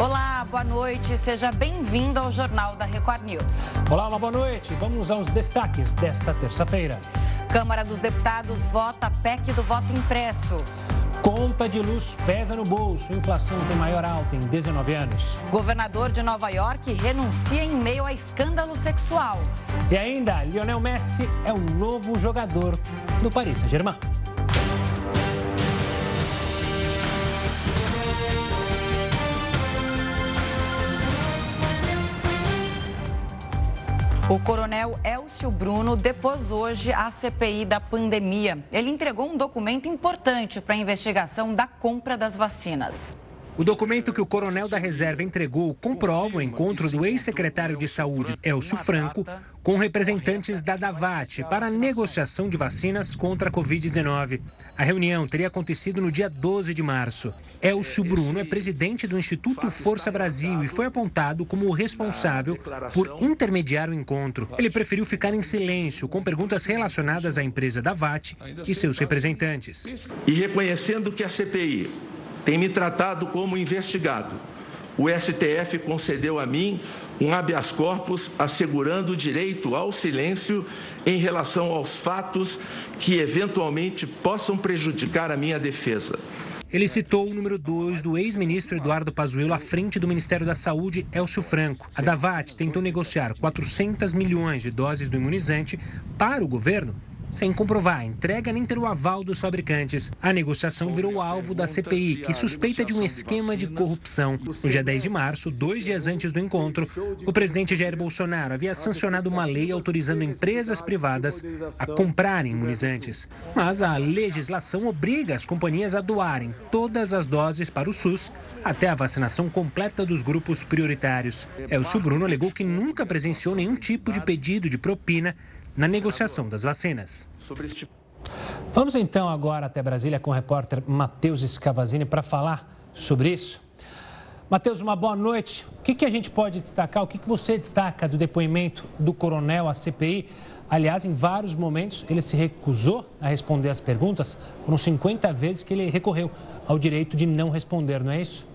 Olá, boa noite. Seja bem-vindo ao Jornal da Record News. Olá, uma boa noite. Vamos aos destaques desta terça-feira. Câmara dos Deputados vota PEC do voto impresso. Conta de luz pesa no bolso. Inflação tem maior alta em 19 anos. Governador de Nova York renuncia em meio a escândalo sexual. E ainda, Lionel Messi é o novo jogador do Paris Saint-Germain. O coronel Elcio Bruno depôs hoje a CPI da pandemia. Ele entregou um documento importante para a investigação da compra das vacinas. O documento que o coronel da reserva entregou comprova o encontro do ex-secretário de Saúde, Elcio Franco, com representantes da Davat para negociação de vacinas contra a Covid-19. A reunião teria acontecido no dia 12 de março. Elcio Bruno é presidente do Instituto Força Brasil e foi apontado como o responsável por intermediar o encontro. Ele preferiu ficar em silêncio com perguntas relacionadas à empresa Davat e seus representantes. E reconhecendo que a CPI tem me tratado como investigado. O STF concedeu a mim um habeas corpus assegurando o direito ao silêncio em relação aos fatos que eventualmente possam prejudicar a minha defesa. Ele citou o número 2 do ex-ministro Eduardo Pazuello à frente do Ministério da Saúde, Elcio Franco. A Davat tentou negociar 400 milhões de doses do imunizante para o governo sem comprovar a entrega nem ter o aval dos fabricantes. A negociação virou alvo da CPI, que suspeita de um esquema de corrupção. No dia 10 de março, dois dias antes do encontro, o presidente Jair Bolsonaro havia sancionado uma lei autorizando empresas privadas a comprarem imunizantes. Mas a legislação obriga as companhias a doarem todas as doses para o SUS até a vacinação completa dos grupos prioritários. Elcio Bruno alegou que nunca presenciou nenhum tipo de pedido de propina na negociação das vacinas. Vamos então agora até Brasília com o repórter Matheus Scavazini para falar sobre isso. Matheus, uma boa noite. O que, que, a gente pode destacar? O que, que você destaca do depoimento do coronel à CPI? Aliás, em vários momentos ele se recusou a responder as perguntas. Foram 50 vezes que ele recorreu ao direito de não responder, não é isso?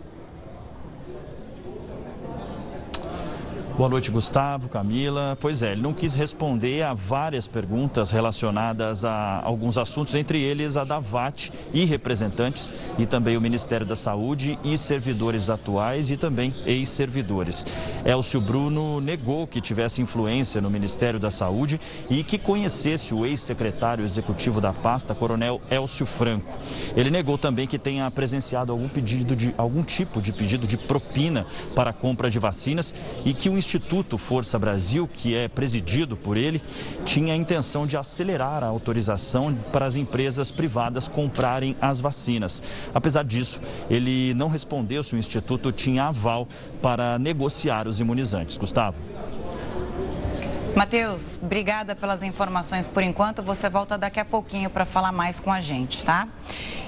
Boa noite, Gustavo, Camila. Pois é, ele não quis responder a várias perguntas relacionadas a alguns assuntos, entre eles a da VAT e representantes, e também o Ministério da Saúde e servidores atuais e também ex-servidores. Elcio Bruno negou que tivesse influência no Ministério da Saúde e que conhecesse o ex-secretário executivo da pasta, Coronel Elcio Franco. Ele negou também que tenha presenciado algum pedido de algum tipo de pedido de propina para a compra de vacinas e que o Instituto Força Brasil, que é presidido por ele, tinha a intenção de acelerar a autorização para as empresas privadas comprarem as vacinas. Apesar disso, ele não respondeu se o Instituto tinha aval para negociar os imunizantes. Gustavo. Matheus, obrigada pelas informações por enquanto. Você volta daqui a pouquinho para falar mais com a gente, tá?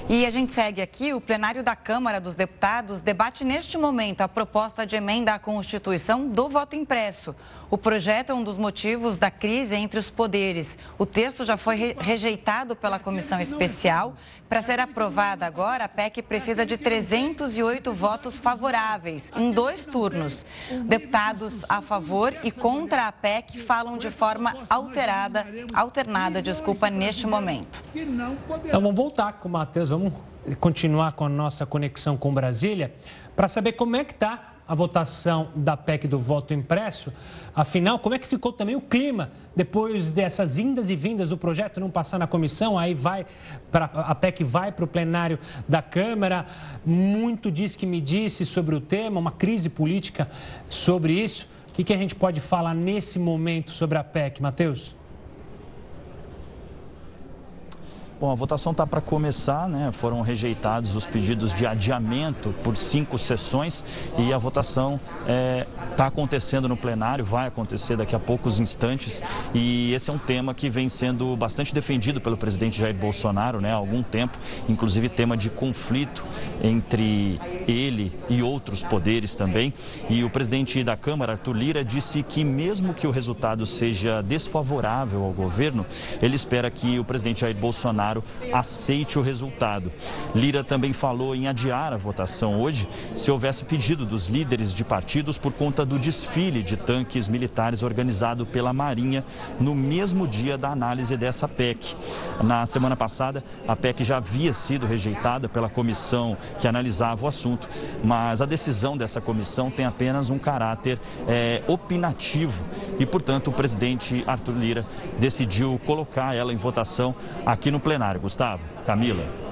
E a gente segue aqui. O plenário da Câmara dos Deputados debate neste momento a proposta de emenda à Constituição do voto impresso. O projeto é um dos motivos da crise entre os poderes. O texto já foi rejeitado pela comissão especial para ser aprovada agora, a PEC precisa de 308 votos favoráveis, em dois turnos. Deputados a favor e contra a PEC falam de forma alterada, alternada, desculpa, neste momento. Então vamos voltar com o Matheus, vamos continuar com a nossa conexão com Brasília para saber como é que está a votação da PEC do voto impresso. Afinal, como é que ficou também o clima depois dessas indas e vindas do projeto não passar na comissão? Aí vai para a PEC vai para o plenário da Câmara. Muito diz que me disse sobre o tema, uma crise política sobre isso. O que, que a gente pode falar nesse momento sobre a PEC, Matheus? Bom, a votação está para começar, né? Foram rejeitados os pedidos de adiamento por cinco sessões e a votação está é, tá acontecendo no plenário, vai acontecer daqui a poucos instantes. E esse é um tema que vem sendo bastante defendido pelo presidente Jair Bolsonaro né, há algum tempo, inclusive tema de conflito entre ele e outros poderes também. E o presidente da Câmara, Arthur Lira, disse que mesmo que o resultado seja desfavorável ao governo, ele espera que o presidente Jair Bolsonaro Bolsonaro aceite o resultado. Lira também falou em adiar a votação hoje se houvesse pedido dos líderes de partidos por conta do desfile de tanques militares organizado pela Marinha no mesmo dia da análise dessa PEC. Na semana passada, a PEC já havia sido rejeitada pela comissão que analisava o assunto, mas a decisão dessa comissão tem apenas um caráter é, opinativo e, portanto, o presidente Arthur Lira decidiu colocar ela em votação aqui no plenário. Gustavo, Camila.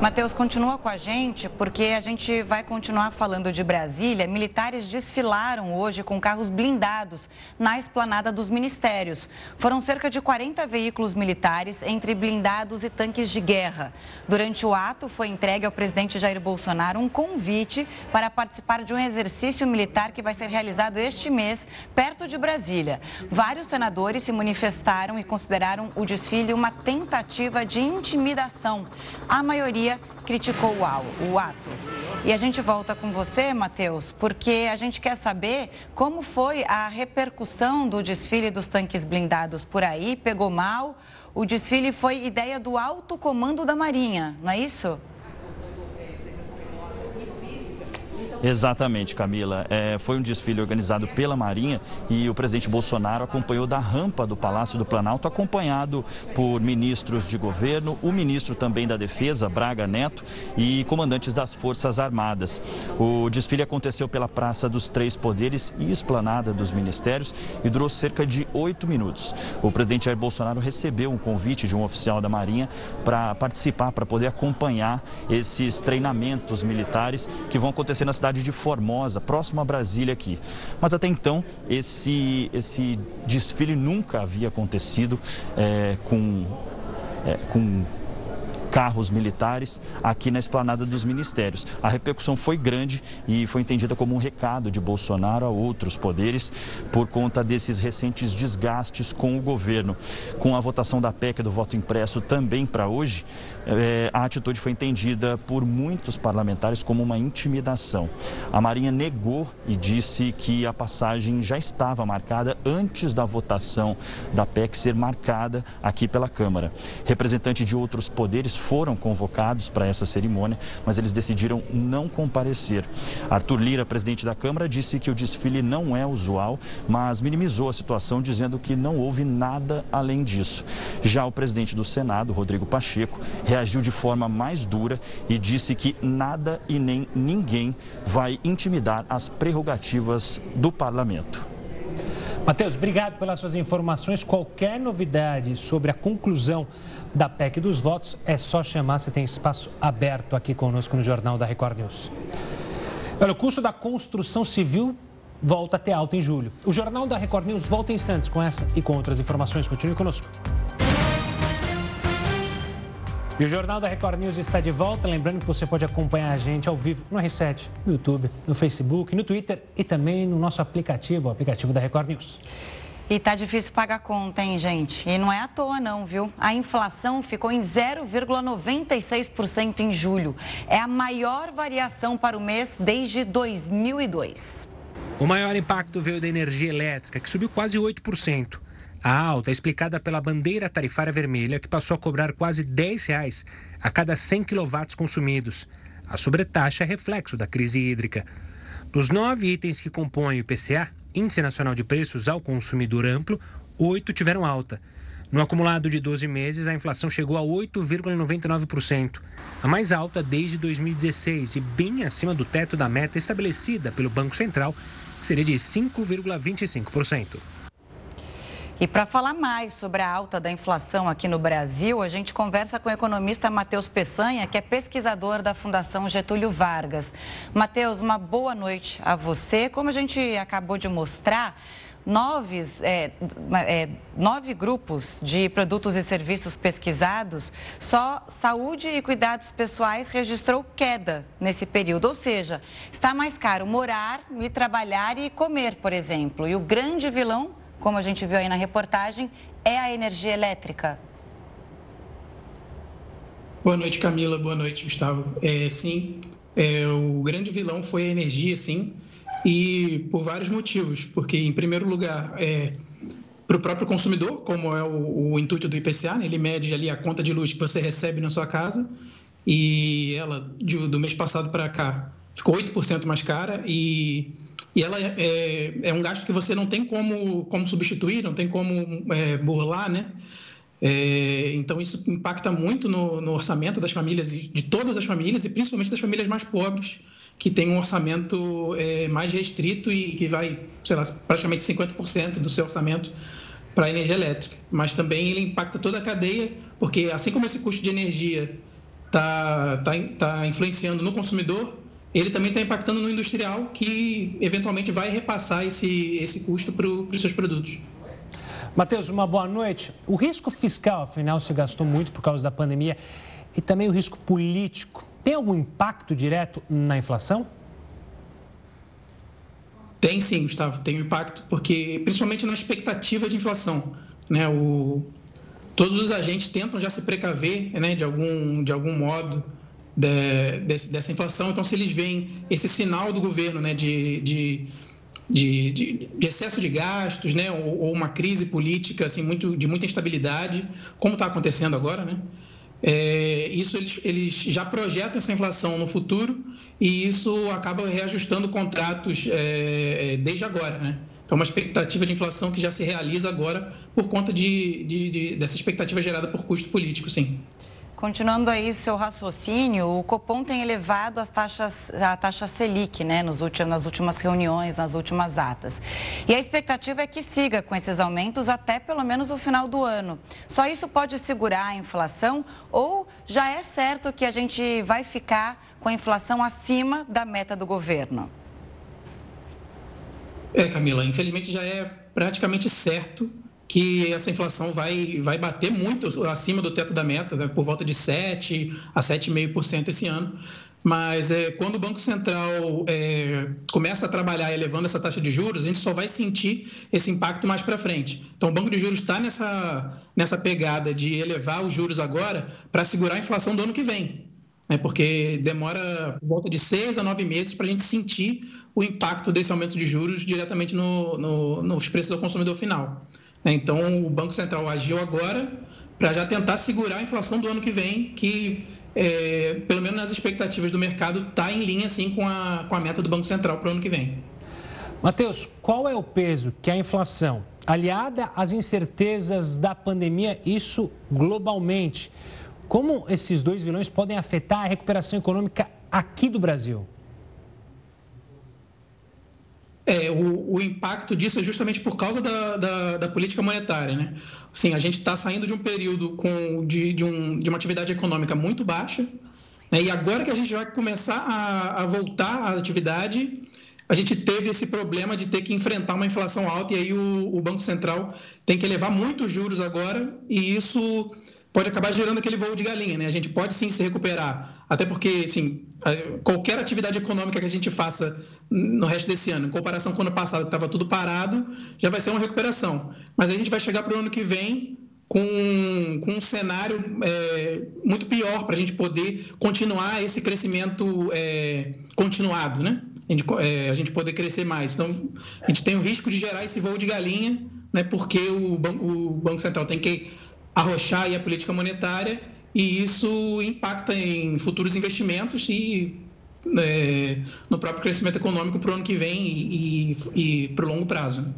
Matheus, continua com a gente, porque a gente vai continuar falando de Brasília. Militares desfilaram hoje com carros blindados na esplanada dos ministérios. Foram cerca de 40 veículos militares, entre blindados e tanques de guerra. Durante o ato, foi entregue ao presidente Jair Bolsonaro um convite para participar de um exercício militar que vai ser realizado este mês, perto de Brasília. Vários senadores se manifestaram e consideraram o desfile uma tentativa de intimidação. A maioria criticou o ato. E a gente volta com você, Matheus, porque a gente quer saber como foi a repercussão do desfile dos tanques blindados por aí. Pegou mal? O desfile foi ideia do alto comando da Marinha, não é isso? Exatamente, Camila. É, foi um desfile organizado pela Marinha e o presidente Bolsonaro acompanhou da rampa do Palácio do Planalto, acompanhado por ministros de governo, o ministro também da Defesa, Braga Neto, e comandantes das Forças Armadas. O desfile aconteceu pela Praça dos Três Poderes e Esplanada dos Ministérios e durou cerca de oito minutos. O presidente Jair Bolsonaro recebeu um convite de um oficial da Marinha para participar, para poder acompanhar esses treinamentos militares que vão acontecer na cidade cidade de Formosa, próximo a Brasília aqui. Mas até então, esse, esse desfile nunca havia acontecido é, com, é, com carros militares aqui na esplanada dos ministérios. A repercussão foi grande e foi entendida como um recado de Bolsonaro a outros poderes por conta desses recentes desgastes com o governo. Com a votação da PEC do voto impresso também para hoje, eh, a atitude foi entendida por muitos parlamentares como uma intimidação. A Marinha negou e disse que a passagem já estava marcada antes da votação da PEC ser marcada aqui pela Câmara. Representantes de outros poderes foram convocados para essa cerimônia, mas eles decidiram não comparecer. Arthur Lira, presidente da Câmara, disse que o desfile não é usual, mas minimizou a situação, dizendo que não houve nada além disso. Já o presidente do Senado, Rodrigo Pacheco, reagiu de forma mais dura e disse que nada e nem ninguém vai intimidar as prerrogativas do parlamento. Matheus, obrigado pelas suas informações. Qualquer novidade sobre a conclusão da PEC dos votos, é só chamar, você tem espaço aberto aqui conosco no Jornal da Record News. Olha, o custo da construção civil volta a ter alta em julho. O Jornal da Record News volta em instantes com essa e com outras informações. Continue conosco. E o Jornal da Record News está de volta. Lembrando que você pode acompanhar a gente ao vivo no R7, no YouTube, no Facebook, no Twitter e também no nosso aplicativo, o aplicativo da Record News. E tá difícil pagar conta, hein, gente? E não é à toa, não, viu? A inflação ficou em 0,96% em julho. É a maior variação para o mês desde 2002. O maior impacto veio da energia elétrica, que subiu quase 8%. A alta é explicada pela bandeira tarifária vermelha, que passou a cobrar quase 10 reais a cada 100 kW consumidos. A sobretaxa é reflexo da crise hídrica. Dos nove itens que compõem o IPCA, Índice Nacional de Preços ao Consumidor Amplo, oito tiveram alta. No acumulado de 12 meses, a inflação chegou a 8,99%, a mais alta desde 2016 e bem acima do teto da meta estabelecida pelo Banco Central, que seria de 5,25%. E para falar mais sobre a alta da inflação aqui no Brasil, a gente conversa com o economista Matheus Peçanha, que é pesquisador da Fundação Getúlio Vargas. Matheus, uma boa noite a você. Como a gente acabou de mostrar, nove, é, é, nove grupos de produtos e serviços pesquisados, só saúde e cuidados pessoais registrou queda nesse período. Ou seja, está mais caro morar e trabalhar e comer, por exemplo. E o grande vilão como a gente viu aí na reportagem, é a energia elétrica. Boa noite, Camila. Boa noite, Gustavo. É, sim, é, o grande vilão foi a energia, sim, e por vários motivos. Porque, em primeiro lugar, é, para o próprio consumidor, como é o, o intuito do IPCA, né? ele mede ali a conta de luz que você recebe na sua casa e ela, de, do mês passado para cá, ficou 8% mais cara e, e ela é, é, um gasto que você não tem como, como substituir, não tem como é, burlar, né? É, então, isso impacta muito no, no, orçamento das famílias, de todas as famílias, e principalmente das famílias mais pobres, que têm um orçamento é, mais restrito e que vai, sei lá, praticamente 50% do seu orçamento para a energia elétrica. Mas também ele impacta toda a cadeia, porque assim como esse custo de energia está tá, tá influenciando no consumidor, ele também está impactando no industrial, que eventualmente vai repassar esse, esse custo para os seus produtos. Matheus, uma boa noite. O risco fiscal, afinal, se gastou muito por causa da pandemia e também o risco político. Tem algum impacto direto na inflação? Tem sim, Gustavo, tem um impacto, porque principalmente na expectativa de inflação. Né? O, todos os agentes tentam já se precaver né, de, algum, de algum modo de, de, dessa inflação. Então, se eles veem esse sinal do governo né, de, de, de, de excesso de gastos, né, ou, ou, uma crise política assim, muito, de muita instabilidade, como está acontecendo agora, né, é, isso eles, eles já projetam essa inflação no futuro e isso acaba reajustando contratos é, desde agora, né? Então, uma expectativa de inflação que já se realiza agora por conta de, de, de dessa expectativa gerada por custo político, sim. Continuando aí seu raciocínio, o Copom tem elevado as taxas, a taxa Selic, né, nos últimos, nas últimas reuniões, nas últimas atas. E a expectativa é que siga com esses aumentos até pelo menos o final do ano. Só isso pode segurar a inflação ou já é certo que a gente vai ficar com a inflação acima da meta do governo? É, Camila, infelizmente já é praticamente certo que essa inflação vai, vai bater muito acima do teto da meta, né, por volta de 7% a 7,5% esse ano. Mas é, quando o Banco Central é, começa a trabalhar elevando essa taxa de juros, a gente só vai sentir esse impacto mais para frente. Então, o Banco de Juros está nessa, nessa pegada de elevar os juros agora para segurar a inflação do ano que vem né, porque demora volta de seis a nove meses para a gente sentir o impacto desse aumento de juros diretamente no, no, nos preços do consumidor final. Então, o Banco Central agiu agora para já tentar segurar a inflação do ano que vem, que, é, pelo menos nas expectativas do mercado, está em linha assim, com, a, com a meta do Banco Central para o ano que vem. Matheus, qual é o peso que a inflação, aliada às incertezas da pandemia, isso globalmente, como esses dois vilões podem afetar a recuperação econômica aqui do Brasil? É, o, o, impacto disso é justamente por causa da, da, da política monetária. Né? Assim, a gente está saindo de um período com, de, de, um, de uma atividade econômica muito baixa, né? e agora que a gente vai começar a, a voltar à atividade, a gente teve esse problema de ter que enfrentar uma inflação alta, e aí o, o Banco Central tem que elevar muitos juros agora, e isso pode acabar gerando aquele voo de galinha, né? A gente pode sim se recuperar, até porque, assim, qualquer atividade econômica que a gente faça no resto desse ano, em comparação com o ano passado, que estava tudo parado, já vai ser uma recuperação. Mas a gente vai chegar para o ano que vem com, com um cenário é, muito pior para a gente poder continuar esse crescimento é, continuado, né? A gente, é, a gente poder crescer mais. Então, a gente tem o risco de gerar esse voo de galinha, né? Porque o, o Banco Central tem que arrochar a política monetária e isso impacta em futuros investimentos e é, no próprio crescimento econômico para o ano que vem e, e, e para o longo prazo.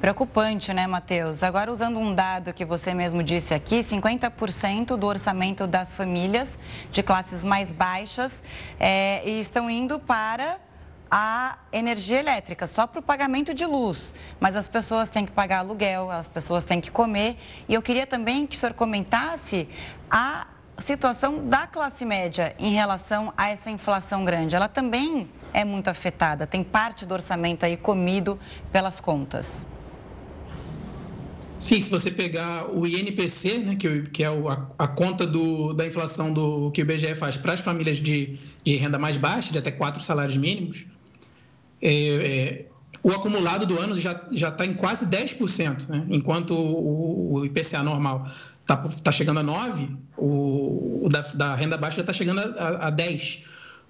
Preocupante, né, Matheus? Agora, usando um dado que você mesmo disse aqui, 50% do orçamento das famílias de classes mais baixas é, estão indo para a energia elétrica, só para o pagamento de luz. Mas as pessoas têm que pagar aluguel, as pessoas têm que comer. E eu queria também que o senhor comentasse a situação da classe média em relação a essa inflação grande. Ela também é muito afetada, tem parte do orçamento aí comido pelas contas. Sim, se você pegar o INPC, né, que, que é a, a, conta do, da inflação do que o IBGE faz para as famílias de, de renda mais baixa, de até quatro salários mínimos, é, é, o acumulado do ano já está em quase 10%, né? enquanto o, o IPCA normal está tá chegando a 9%, o, o da, da, renda baixa já está chegando a, a 10%,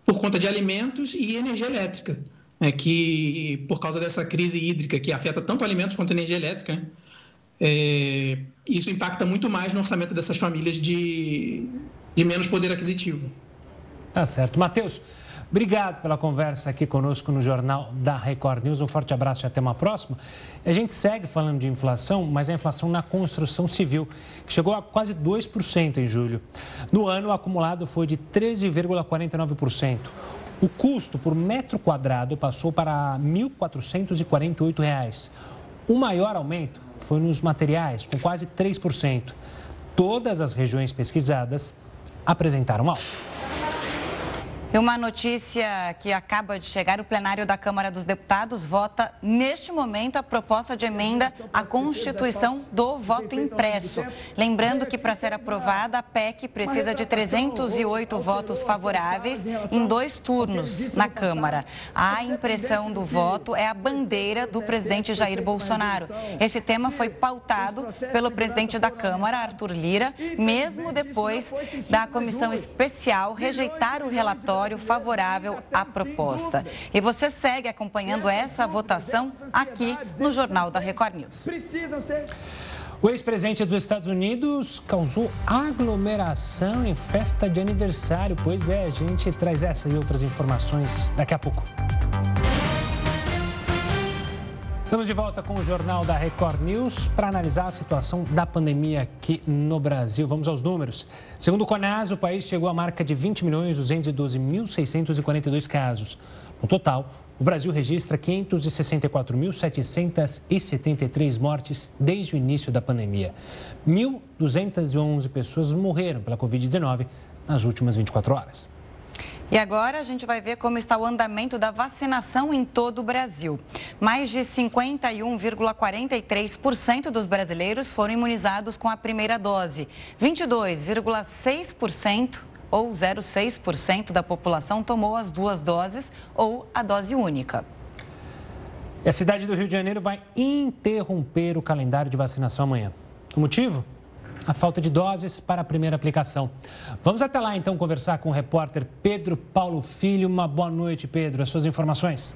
por conta de alimentos e energia elétrica, né? que por causa dessa crise hídrica que afeta tanto alimentos quanto energia elétrica, né? é, isso impacta muito mais no orçamento dessas famílias de, de menos poder aquisitivo. Tá certo. Matheus, obrigado pela conversa aqui conosco no Jornal da Record News. Um forte abraço e até uma próxima. A gente segue falando de inflação, mas a inflação na construção civil, que chegou a quase 2% em julho. No ano, o acumulado foi de 13,49%. O custo por metro quadrado passou para R$ 1.448. O maior aumento foi nos materiais, com quase 3%. Todas as regiões pesquisadas apresentaram alta. E uma notícia que acaba de chegar: o plenário da Câmara dos Deputados vota, neste momento, a proposta de emenda à Constituição do voto impresso. Lembrando que, para ser aprovada, a PEC precisa de 308 votos favoráveis em dois turnos na Câmara. A impressão do voto é a bandeira do presidente Jair Bolsonaro. Esse tema foi pautado pelo presidente da Câmara, Arthur Lira, mesmo depois da comissão especial rejeitar o relatório relatório favorável à proposta. E você segue acompanhando essa votação aqui no Jornal da Record News. O ex-presidente dos Estados Unidos causou aglomeração em festa de aniversário. Pois é, a gente traz essa e outras informações daqui a pouco. Estamos de volta com o Jornal da Record News para analisar a situação da pandemia aqui no Brasil. Vamos aos números. Segundo o CONAS, o país chegou à marca de 20 milhões 212.642 casos. No total, o Brasil registra 564.773 mortes desde o início da pandemia. 1.211 pessoas morreram pela Covid-19 nas últimas 24 horas. E agora a gente vai ver como está o andamento da vacinação em todo o Brasil. Mais de 51,43% dos brasileiros foram imunizados com a primeira dose. 22,6% ou 0,6% da população tomou as duas doses ou a dose única. E a cidade do Rio de Janeiro vai interromper o calendário de vacinação amanhã. O motivo? A falta de doses para a primeira aplicação. Vamos até lá então conversar com o repórter Pedro Paulo Filho. Uma boa noite, Pedro. As suas informações.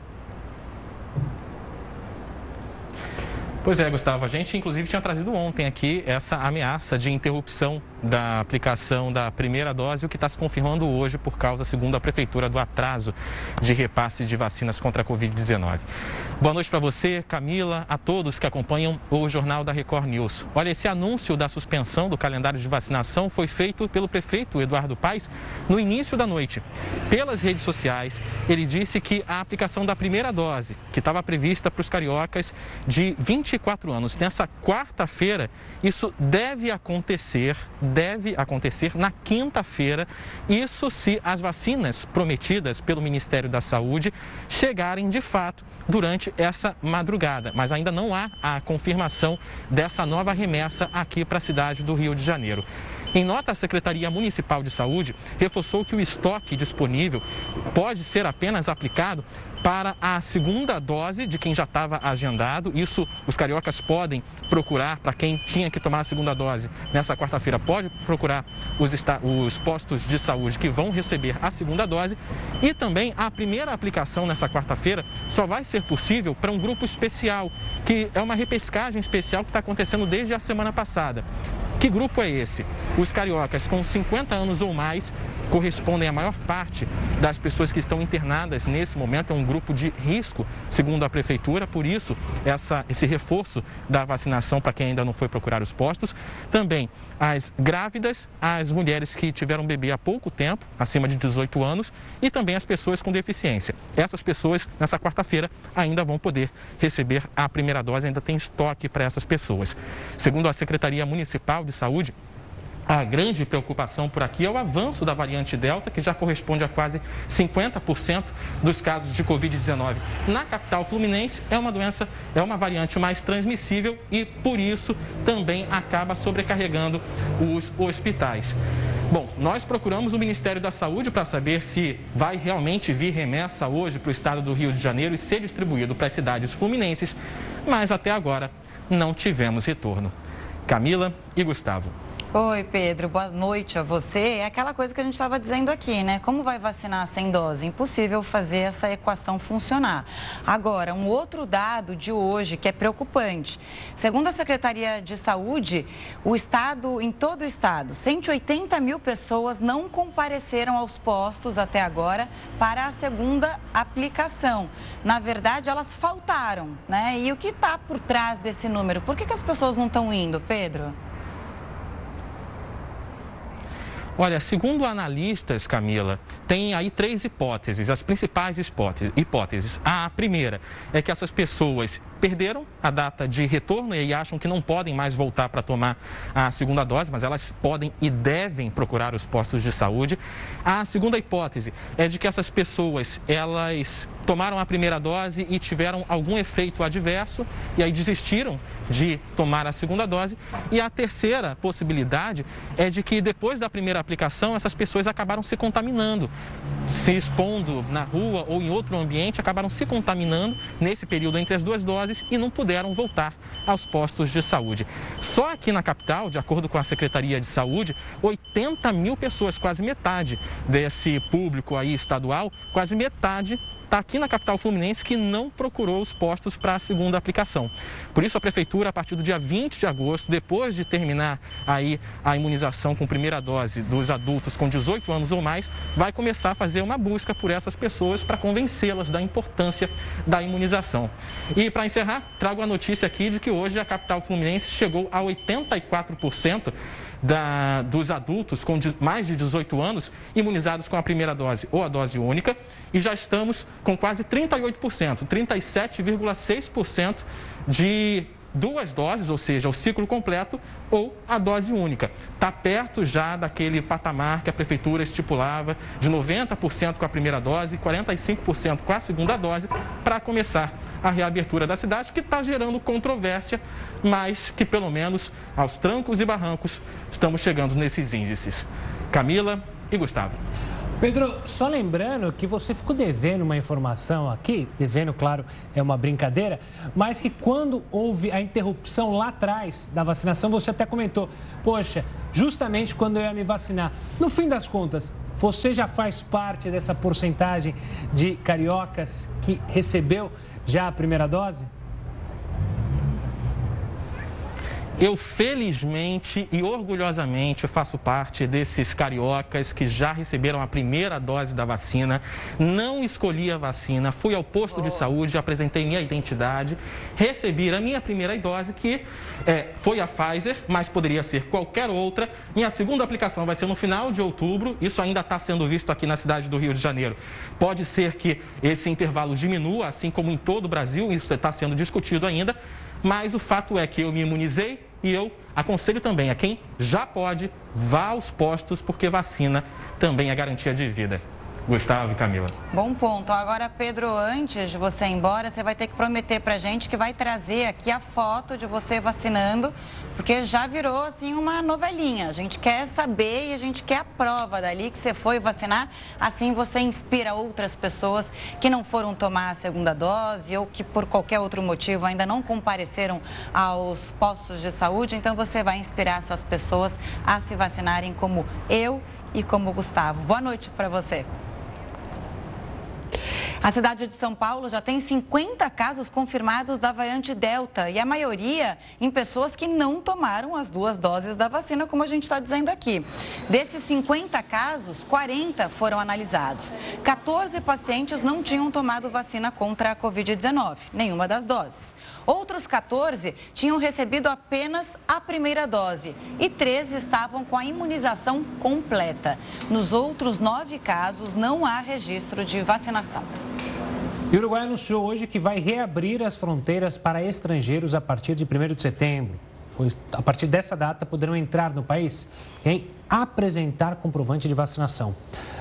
Pois é, Gustavo. A gente, inclusive, tinha trazido ontem aqui essa ameaça de interrupção da aplicação da primeira dose, o que está se confirmando hoje por causa, segundo a Prefeitura, do atraso de repasse de vacinas contra a Covid-19. Boa noite para você, Camila, a todos que acompanham o Jornal da Record News. Olha, esse anúncio da suspensão do calendário de vacinação foi feito pelo prefeito Eduardo Paes no início da noite. Pelas redes sociais, ele disse que a aplicação da primeira dose, que estava prevista para os cariocas de 24 anos, nessa quarta-feira, isso deve acontecer deve acontecer na quinta-feira, isso se as vacinas prometidas pelo Ministério da Saúde chegarem de fato durante essa madrugada. Mas ainda não há a confirmação dessa nova remessa aqui para a cidade do Rio de Janeiro. Em nota, a Secretaria Municipal de Saúde reforçou que o estoque disponível pode ser apenas aplicado para a segunda dose de quem já estava agendado. Isso os cariocas podem procurar para quem tinha que tomar a segunda dose nessa quarta-feira. Pode procurar os, os postos de saúde que vão receber a segunda dose. E também a primeira aplicação nessa quarta-feira só vai ser possível para um grupo especial, que é uma repescagem especial que está acontecendo desde a semana passada. Que grupo é esse? Os cariocas com 50 anos ou mais correspondem à maior parte das pessoas que estão internadas nesse momento. É um grupo de risco, segundo a prefeitura, por isso essa, esse reforço da vacinação para quem ainda não foi procurar os postos. Também as grávidas, as mulheres que tiveram bebê há pouco tempo, acima de 18 anos, e também as pessoas com deficiência. Essas pessoas, nessa quarta-feira, ainda vão poder receber a primeira dose, ainda tem estoque para essas pessoas. Segundo a Secretaria Municipal de Saúde, a grande preocupação por aqui é o avanço da variante Delta, que já corresponde a quase 50% dos casos de Covid-19. Na capital fluminense, é uma doença, é uma variante mais transmissível e, por isso, também acaba sobrecarregando os hospitais. Bom, nós procuramos o Ministério da Saúde para saber se vai realmente vir remessa hoje para o estado do Rio de Janeiro e ser distribuído para as cidades fluminenses, mas até agora não tivemos retorno. Camila e Gustavo. Oi, Pedro. Boa noite a você. É aquela coisa que a gente estava dizendo aqui, né? Como vai vacinar sem dose? Impossível fazer essa equação funcionar. Agora, um outro dado de hoje que é preocupante. Segundo a Secretaria de Saúde, o estado, em todo o estado, 180 mil pessoas não compareceram aos postos até agora para a segunda aplicação. Na verdade, elas faltaram, né? E o que está por trás desse número? Por que, que as pessoas não estão indo, Pedro? Olha, segundo analistas, Camila, tem aí três hipóteses, as principais hipóteses. A primeira é que essas pessoas perderam a data de retorno e acham que não podem mais voltar para tomar a segunda dose, mas elas podem e devem procurar os postos de saúde. A segunda hipótese é de que essas pessoas, elas tomaram a primeira dose e tiveram algum efeito adverso e aí desistiram de tomar a segunda dose. E a terceira possibilidade é de que depois da primeira aplicação, essas pessoas acabaram se contaminando, se expondo na rua ou em outro ambiente, acabaram se contaminando nesse período entre as duas doses e não puderam voltar aos postos de saúde. Só aqui na capital, de acordo com a Secretaria de Saúde, 80 mil pessoas, quase metade desse público aí estadual, quase metade aqui na capital fluminense que não procurou os postos para a segunda aplicação. Por isso, a prefeitura, a partir do dia 20 de agosto, depois de terminar aí a imunização com primeira dose dos adultos com 18 anos ou mais, vai começar a fazer uma busca por essas pessoas para convencê-las da importância da imunização. E para encerrar, trago a notícia aqui de que hoje a capital fluminense chegou a 84% da, dos adultos com mais de 18 anos imunizados com a primeira dose ou a dose única e já estamos com quase 38%, 37,6% de duas doses, ou seja, o ciclo completo ou a dose única. Está perto já daquele patamar que a prefeitura estipulava de 90% com a primeira dose e 45% com a segunda dose para começar a reabertura da cidade, que está gerando controvérsia, mas que pelo menos aos trancos e barrancos estamos chegando nesses índices. Camila e Gustavo. Pedro, só lembrando que você ficou devendo uma informação aqui, devendo, claro, é uma brincadeira, mas que quando houve a interrupção lá atrás da vacinação, você até comentou, poxa, justamente quando eu ia me vacinar. No fim das contas, você já faz parte dessa porcentagem de cariocas que recebeu já a primeira dose? Eu felizmente e orgulhosamente faço parte desses cariocas que já receberam a primeira dose da vacina. Não escolhi a vacina, fui ao posto de saúde, apresentei minha identidade, recebi a minha primeira dose, que é, foi a Pfizer, mas poderia ser qualquer outra. Minha segunda aplicação vai ser no final de outubro, isso ainda está sendo visto aqui na cidade do Rio de Janeiro. Pode ser que esse intervalo diminua, assim como em todo o Brasil, isso está sendo discutido ainda mas o fato é que eu me imunizei e eu aconselho também a quem já pode, vá aos postos, porque vacina também é garantia de vida. Gustavo e Camila. Bom ponto. Agora, Pedro, antes de você ir embora, você vai ter que prometer pra gente que vai trazer aqui a foto de você vacinando, porque já virou assim uma novelinha. A gente quer saber e a gente quer a prova dali que você foi vacinar. Assim você inspira outras pessoas que não foram tomar a segunda dose ou que por qualquer outro motivo ainda não compareceram aos postos de saúde. Então você vai inspirar essas pessoas a se vacinarem como eu e como Gustavo. Boa noite para você. A cidade de São Paulo já tem 50 casos confirmados da variante Delta e a maioria em pessoas que não tomaram as duas doses da vacina, como a gente está dizendo aqui. Desses 50 casos, 40 foram analisados. 14 pacientes não tinham tomado vacina contra a Covid-19, nenhuma das doses. Outros 14 tinham recebido apenas a primeira dose e 13 estavam com a imunização completa. Nos outros nove casos, não há registro de vacinação. E o Uruguai anunciou hoje que vai reabrir as fronteiras para estrangeiros a partir de 1 de setembro. A partir dessa data, poderão entrar no país quem apresentar comprovante de vacinação.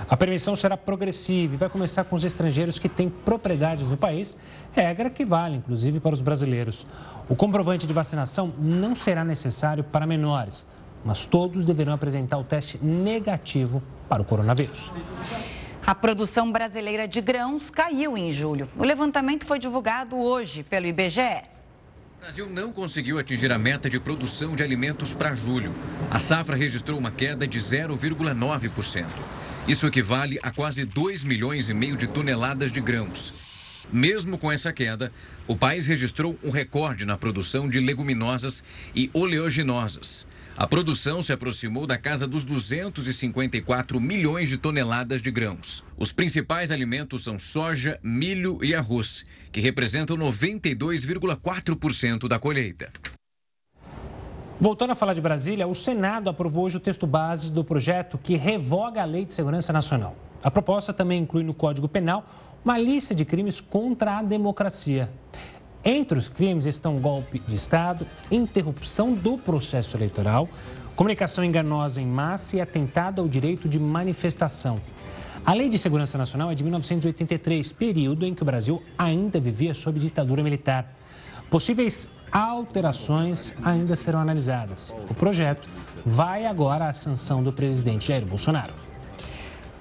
A permissão será progressiva e vai começar com os estrangeiros que têm propriedades no país, regra que vale, inclusive, para os brasileiros. O comprovante de vacinação não será necessário para menores, mas todos deverão apresentar o teste negativo para o coronavírus. A produção brasileira de grãos caiu em julho. O levantamento foi divulgado hoje pelo IBGE. O Brasil não conseguiu atingir a meta de produção de alimentos para julho. A safra registrou uma queda de 0,9%. Isso equivale a quase 2 milhões e meio de toneladas de grãos. Mesmo com essa queda, o país registrou um recorde na produção de leguminosas e oleaginosas. A produção se aproximou da casa dos 254 milhões de toneladas de grãos. Os principais alimentos são soja, milho e arroz, que representam 92,4% da colheita. Voltando a falar de Brasília, o Senado aprovou hoje o texto base do projeto que revoga a Lei de Segurança Nacional. A proposta também inclui no Código Penal uma lista de crimes contra a democracia. Entre os crimes estão golpe de Estado, interrupção do processo eleitoral, comunicação enganosa em massa e atentado ao direito de manifestação. A Lei de Segurança Nacional é de 1983, período em que o Brasil ainda vivia sob ditadura militar. Possíveis alterações ainda serão analisadas. O projeto vai agora à sanção do presidente Jair Bolsonaro.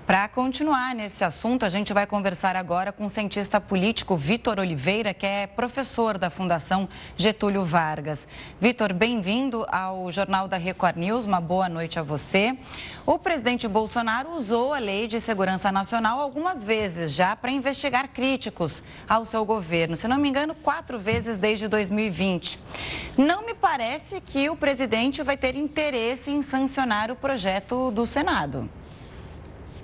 Para continuar nesse assunto, a gente vai conversar agora com o cientista político Vitor Oliveira, que é professor da Fundação Getúlio Vargas. Vitor, bem-vindo ao Jornal da Record News. Uma boa noite a você. O presidente Bolsonaro usou a Lei de Segurança Nacional algumas vezes já para investigar críticos ao seu governo. Se não me engano, quatro vezes desde 2020. Não me parece que o presidente vai ter interesse em sancionar o projeto do Senado.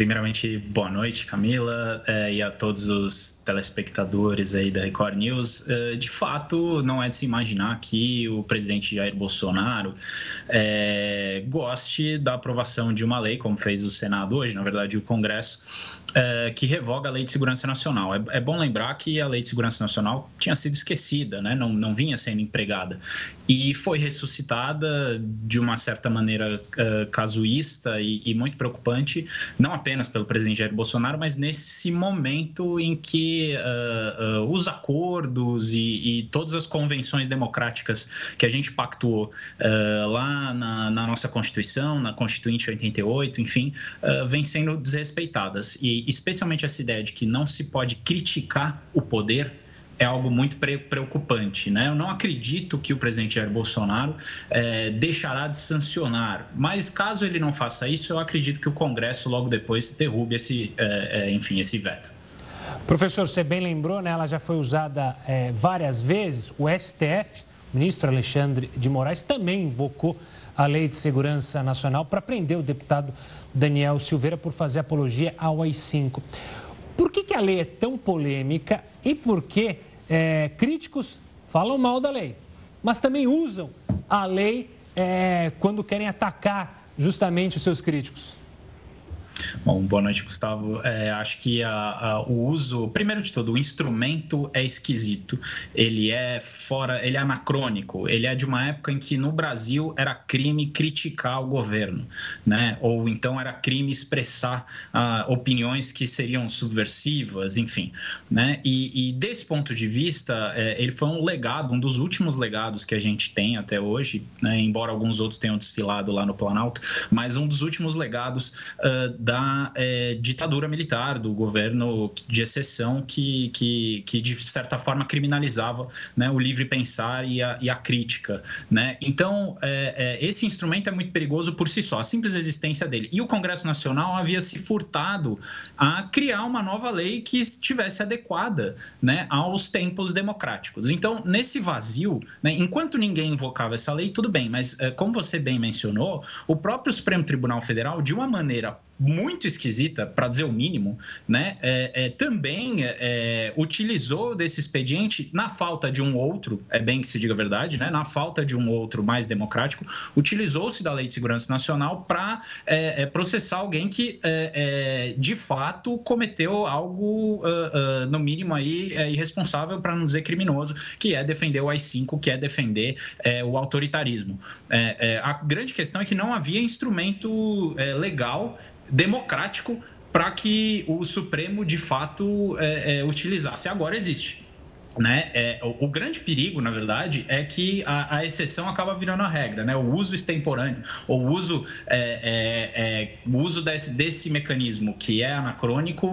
primeiramente, boa noite, Camila, é, e a todos os telespectadores aí da Record News. É, de fato, não é de se imaginar que o presidente Jair Bolsonaro é, goste da aprovação de uma lei, como fez o Senado hoje, na verdade, o Congresso, que revoga a Lei de Segurança Nacional. É, é, bom lembrar que a Lei de Segurança Nacional tinha sido esquecida, né? não, não vinha sendo empregada, e foi ressuscitada de uma certa maneira casuísta e, e muito preocupante não apenas pelo presidente Jair Bolsonaro, mas nesse momento em que uh, uh, os acordos e, e, todas as convenções democráticas que a gente pactuou uh, lá na, na, nossa Constituição, na Constituinte 88, enfim, vêm sendo desrespeitadas. E especialmente essa ideia de que não se pode criticar o poder é algo muito preocupante. Né? Eu não acredito que o presidente Jair Bolsonaro é, deixará de sancionar, mas caso ele não faça isso, eu acredito que o Congresso logo depois derrube esse, é, é, enfim, esse veto. Professor, você bem lembrou, né? ela já foi usada é, várias vezes. O STF, o ministro Alexandre de Moraes, também invocou a Lei de Segurança Nacional para prender o deputado Daniel Silveira por fazer apologia ao AI-5. Por que, que a lei é tão polêmica e por que é, críticos falam mal da lei, mas também usam a lei é, quando querem atacar justamente os seus críticos. Bom, boa noite, Gustavo. É, acho que a, a, o uso, primeiro de tudo, o instrumento é esquisito. Ele é fora, ele é anacrônico. Ele é de uma época em que no Brasil era crime criticar o governo, né? Ou então era crime expressar ah, opiniões que seriam subversivas, enfim, né? E, e desse ponto de vista, é, ele foi um legado, um dos últimos legados que a gente tem até hoje, né? Embora alguns outros tenham desfilado lá no Planalto, mas um dos últimos legados uh, da é, ditadura militar, do governo de exceção que, que, que de certa forma, criminalizava né, o livre pensar e a, e a crítica. Né? Então, é, é, esse instrumento é muito perigoso por si só, a simples existência dele. E o Congresso Nacional havia se furtado a criar uma nova lei que estivesse adequada né, aos tempos democráticos. Então, nesse vazio, né, enquanto ninguém invocava essa lei, tudo bem, mas é, como você bem mencionou, o próprio Supremo Tribunal Federal, de uma maneira muito esquisita, para dizer o mínimo, né, é, é, também é, utilizou desse expediente na falta de um outro, é bem que se diga a verdade, né, na falta de um outro mais democrático, utilizou-se da Lei de Segurança Nacional para é, é, processar alguém que, é, de fato, cometeu algo, uh, uh, no mínimo, aí, irresponsável, para não dizer criminoso, que é defender o AI-5, que é defender o autoritarismo. a grande questão é que não havia instrumento legal democrático para que o Supremo de fato é, é, utilizasse. Agora existe. Né? É, o, o, grande perigo, na verdade, é que a, a, exceção acaba virando a regra, né? O uso extemporâneo, o uso, é, é, é, o uso desse, desse mecanismo que é anacrônico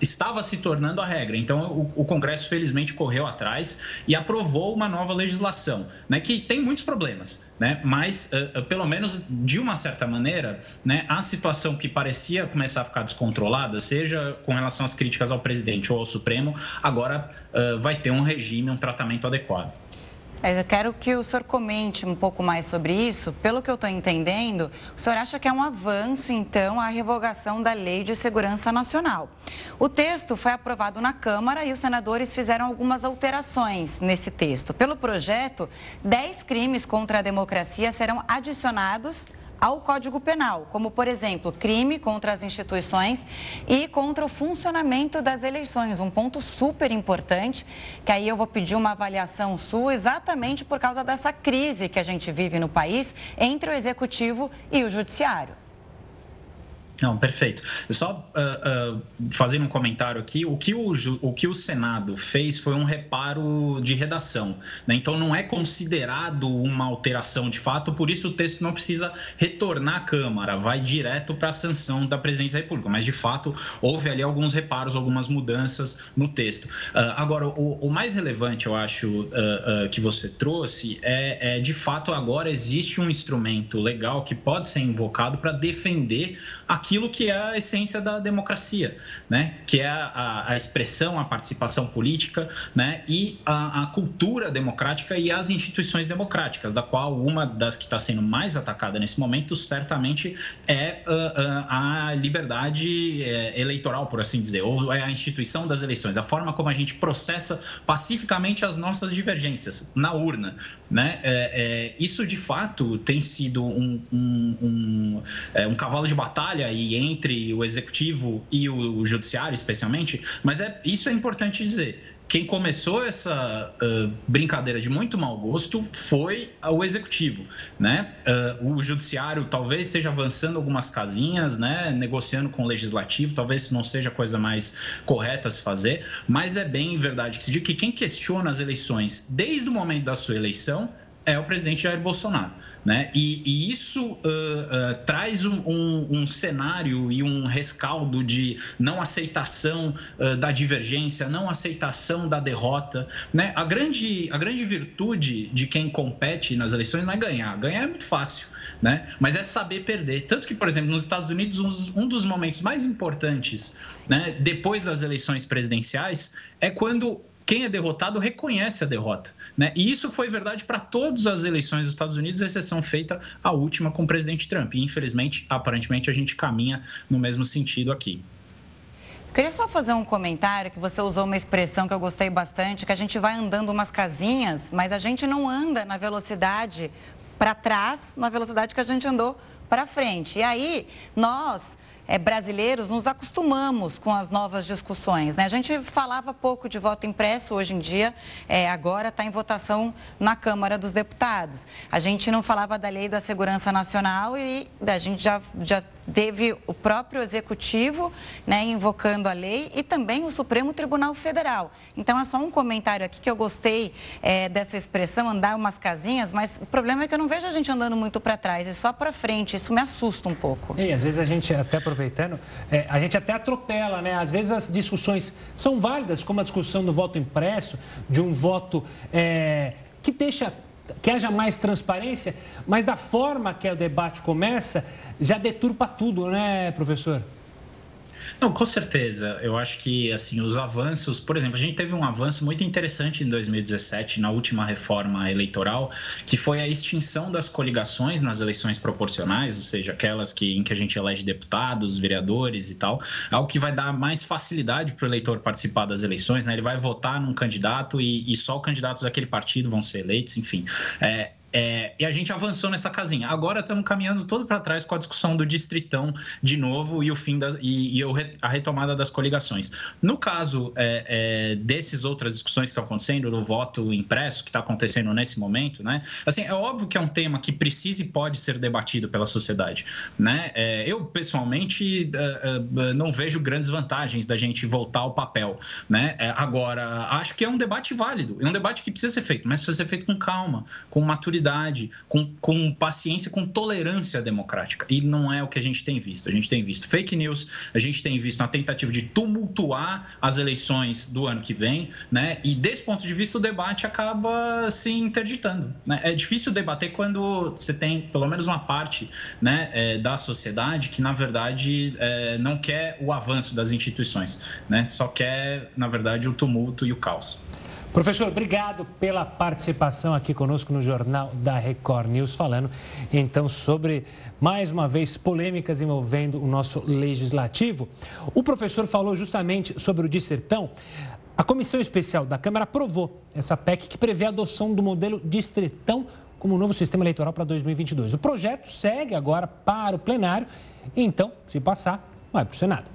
estava se tornando a regra. Então, o, o, Congresso, felizmente, correu atrás e aprovou uma nova legislação, né? Que tem muitos problemas, né? Mas, uh, pelo menos, de uma certa maneira, né? A situação que parecia começar a ficar descontrolada, seja com relação às críticas ao presidente ou ao Supremo, agora uh, vai vai ter um regime, um tratamento adequado. É, eu quero que o senhor comente um pouco mais sobre isso. Pelo que eu estou entendendo, o senhor acha que é um avanço, então, a revogação da Lei de Segurança Nacional. O texto foi aprovado na Câmara e os senadores fizeram algumas alterações nesse texto. Pelo projeto, 10 crimes contra a democracia serão adicionados ao Código Penal, como, por exemplo, crime contra as instituições e contra o funcionamento das eleições. Um ponto super importante, que aí eu vou pedir uma avaliação sua, exatamente por causa dessa crise que a gente vive no país entre o Executivo e o Judiciário. Não, perfeito. Só uh, uh, fazendo um comentário aqui, o que o, o que o Senado fez foi um reparo de redação. Né? Então, não é considerado uma alteração de fato, por isso o texto não precisa retornar à Câmara, vai direto para a sanção da Presidência da República. Mas, de fato, houve ali alguns reparos, algumas mudanças no texto. Uh, agora, o, o, mais relevante, eu acho, que você trouxe é, é, de fato, agora existe um instrumento legal que pode ser invocado para defender a aquilo que é a essência da democracia, né? que é a, a expressão, a participação política né? e a, a, cultura democrática e as instituições democráticas, da qual uma das que está sendo mais atacada nesse momento certamente é uh, uh, a liberdade uh, eleitoral, por assim dizer, ou é a instituição das eleições, a forma como a gente processa pacificamente as nossas divergências na urna. Né? É, é, isso, de fato, tem sido um, um, um, é, um cavalo de batalha aí entre o executivo e o judiciário, especialmente, mas é, isso é importante dizer quem começou essa uh, brincadeira de muito mau gosto foi o executivo, né? Uh, o judiciário talvez esteja avançando algumas casinhas, né? Negociando com o legislativo, talvez isso não seja a coisa mais correta a se fazer, mas é bem verdade que se diz que quem questiona as eleições desde o momento da sua eleição é o presidente Jair Bolsonaro. Né? E, e isso uh, uh, traz um, um, um, cenário e um rescaldo de não aceitação uh, da divergência, não aceitação da derrota. Né? A, grande, a grande virtude de quem compete nas eleições não é ganhar. Ganhar é muito fácil. Né? Mas é saber perder. Tanto que, por exemplo, nos Estados Unidos, um dos momentos mais importantes né, depois das eleições presidenciais é quando quem é derrotado reconhece a derrota. Né? E isso foi verdade para todas as eleições dos Estados Unidos, exceção feita a última com o presidente Trump. E, infelizmente, aparentemente, a gente caminha no mesmo sentido aqui. Queria só fazer um comentário que você usou uma expressão que eu gostei bastante, que a gente vai andando umas casinhas, mas a gente não anda na velocidade para trás, na velocidade que a gente andou para frente. E aí, nós é, brasileiros nos acostumamos com as novas discussões. Né? A gente falava pouco de voto impresso hoje em dia, é, agora está em votação na Câmara dos Deputados. A gente não falava da lei da segurança nacional e a gente já, já teve o próprio executivo né, invocando a lei e também o Supremo Tribunal Federal. Então é só um comentário aqui que eu gostei é, dessa expressão, andar umas casinhas, mas o problema é que eu não vejo a gente andando muito para trás, é só para frente. Isso me assusta um pouco. E às vezes a gente, até aproveitando, é, a gente até atropela, né? Às vezes as discussões são válidas, como a discussão do voto impresso, de um voto é, que deixa que haja mais transparência, mas da forma que o debate começa, já deturpa tudo, né, professor? Não, com certeza. Eu acho que assim os avanços, por exemplo, a gente teve um avanço muito interessante em 2017 na última reforma eleitoral, que foi a extinção das coligações nas eleições proporcionais, ou seja, aquelas que, em que a gente elege deputados, vereadores e tal, algo que vai dar mais facilidade para o eleitor participar das eleições, né? Ele vai votar num candidato e, e só candidatos daquele partido vão ser eleitos, enfim. É, É, e a gente avançou nessa casinha. Agora estamos caminhando todo para trás com a discussão do distritão de novo e o fim da, e, e a retomada das coligações. No caso é, é, desses outras discussões que estão acontecendo, do voto impresso que está acontecendo nesse momento, né? Assim, é óbvio que é um tema que precisa e pode ser debatido pela sociedade, né? É, eu pessoalmente é, é, não vejo grandes vantagens da gente voltar ao papel, né? agora acho que é um debate válido, é um debate que precisa ser feito, mas precisa ser feito com calma, com maturidade, com, com paciência, com tolerância democrática. E não é o que a gente tem visto. A gente tem visto fake news, a gente tem visto uma tentativa de tumultuar as eleições do ano que vem, né? E desse ponto de vista o debate acaba se interditando. Né? É difícil debater quando você tem pelo menos uma parte, né, é, da sociedade que na verdade é, não quer o avanço das instituições, né? Só quer na verdade o tumulto e o caos. Professor, obrigado pela participação aqui conosco no Jornal da Record News, falando então sobre, mais uma vez, polêmicas envolvendo o nosso legislativo. O professor falou justamente sobre o distritão. A comissão especial da Câmara aprovou essa PEC que prevê a adoção do modelo distritão como novo sistema eleitoral para 2022. O projeto segue agora para o plenário e então, se passar, vai para o Senado.